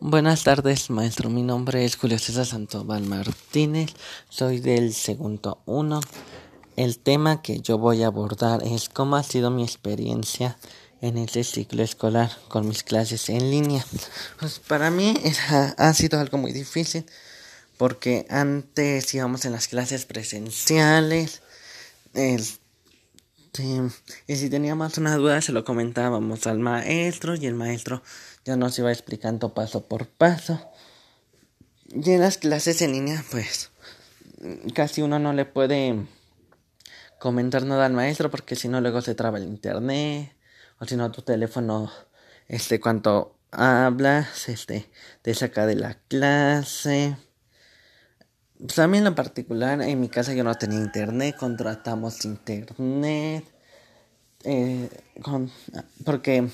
Buenas tardes, maestro. Mi nombre es Julio César Santoval Martínez. Soy del segundo uno. El tema que yo voy a abordar es cómo ha sido mi experiencia en este ciclo escolar con mis clases en línea. Pues para mí ha sido algo muy difícil porque antes íbamos en las clases presenciales. Y si teníamos una duda se lo comentábamos al maestro y el maestro ya nos iba explicando paso por paso. Y en las clases en línea pues casi uno no le puede comentar nada al maestro porque si no luego se traba el internet o si no tu teléfono este cuando hablas este te saca de la clase pues a mí en lo particular en mi casa yo no tenía internet contratamos internet eh, con, porque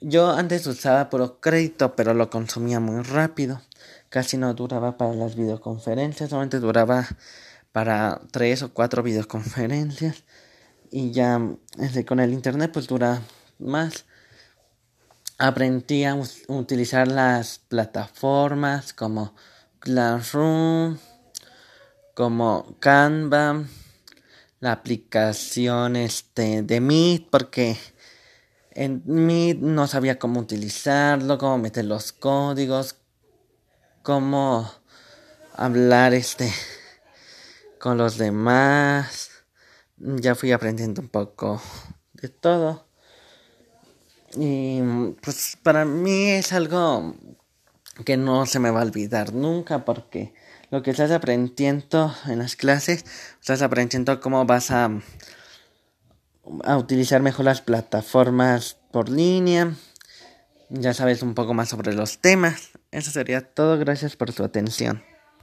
yo antes usaba puro crédito pero lo consumía muy rápido. Casi no duraba para las videoconferencias solamente duraba para tres o cuatro videoconferencias. Y ya este, con el internet pues dura más. Aprendí a utilizar las plataformas como Classroom como Canva la aplicación este de Meet porque en Meet no sabía cómo utilizarlo, cómo meter los códigos, cómo hablar este con los demás. Ya fui aprendiendo un poco de todo. Y pues para mí es algo que no se me va a olvidar nunca porque lo que estás aprendiendo en las clases, estás aprendiendo cómo vas a, a utilizar mejor las plataformas por línea. Ya sabes un poco más sobre los temas. Eso sería todo. Gracias por su atención.